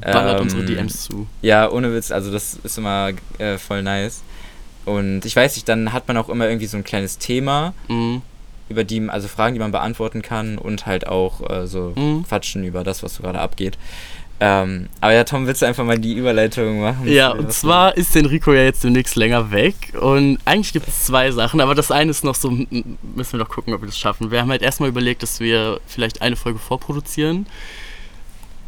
Ballert Ähm, unsere DMs zu. Ja, ohne Witz, also das ist immer äh, voll nice. Und ich weiß nicht, dann hat man auch immer irgendwie so ein kleines Thema, Mhm. über die, also Fragen, die man beantworten kann und halt auch äh, so Mhm. quatschen über das, was so gerade abgeht. Ähm, aber ja, Tom, willst du einfach mal die Überleitung machen? Ja, und zwar ist Enrico ja jetzt demnächst länger weg und eigentlich gibt es zwei Sachen, aber das eine ist noch so, müssen wir noch gucken, ob wir das schaffen. Wir haben halt erstmal überlegt, dass wir vielleicht eine Folge vorproduzieren.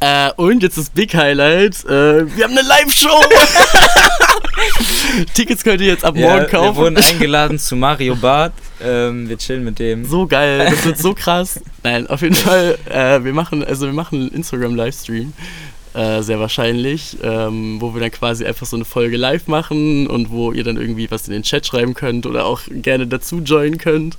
Äh, und jetzt das Big Highlight, äh, wir haben eine Live-Show! Tickets könnt ihr jetzt ab Ja, morgen wir kaufen. wurden eingeladen zu Mario Barth. Ähm, wir chillen mit dem. So geil, das wird so krass. Nein, auf jeden Fall, äh, wir machen, also wir machen einen Instagram-Livestream, äh, sehr wahrscheinlich, ähm, wo wir dann quasi einfach so eine Folge live machen und wo ihr dann irgendwie was in den Chat schreiben könnt oder auch gerne dazu joinen könnt,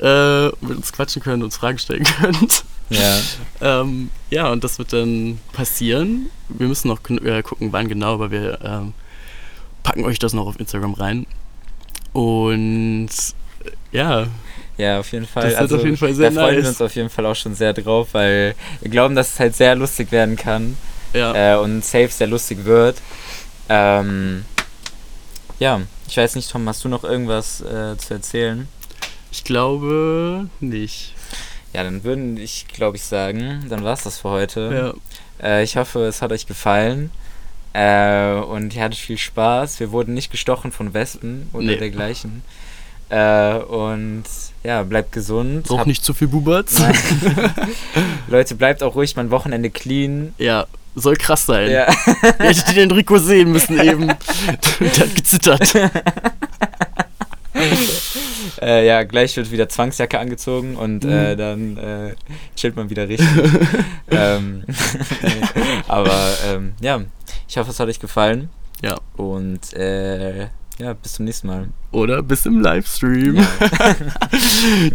äh, mit uns quatschen könnt, uns Fragen stellen könnt. Ja. Ähm, ja, und das wird dann passieren. Wir müssen noch äh, gucken, wann genau, aber wir ähm, packen euch das noch auf Instagram rein. Und ja, Ja, auf jeden Fall. Das also, auf jeden Fall sehr da freuen wir nice. uns auf jeden Fall auch schon sehr drauf, weil wir glauben, dass es halt sehr lustig werden kann ja. äh, und safe sehr lustig wird. Ähm, ja, ich weiß nicht, Tom, hast du noch irgendwas äh, zu erzählen? Ich glaube nicht. Ja, dann würden ich, glaube ich, sagen, dann war es das für heute. Ja. Äh, ich hoffe, es hat euch gefallen. Äh, und ihr hattet viel Spaß. Wir wurden nicht gestochen von Wespen oder Nee. dergleichen. Äh, und ja, bleibt gesund. Auch nicht zu viel Buberts. Leute, bleibt auch ruhig mein Wochenende clean. Ja, soll krass sein. Ja. Ihr hättet den Enrico sehen müssen eben. Der hat gezittert. äh, ja, gleich wird wieder Zwangsjacke angezogen und äh, Mhm. dann äh, chillt man wieder richtig. ähm, aber ähm, ja, ich hoffe, es hat euch gefallen. Ja. Und äh, ja, bis zum nächsten Mal. Oder bis im Livestream. Ja.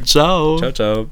Ciao. Ciao, ciao.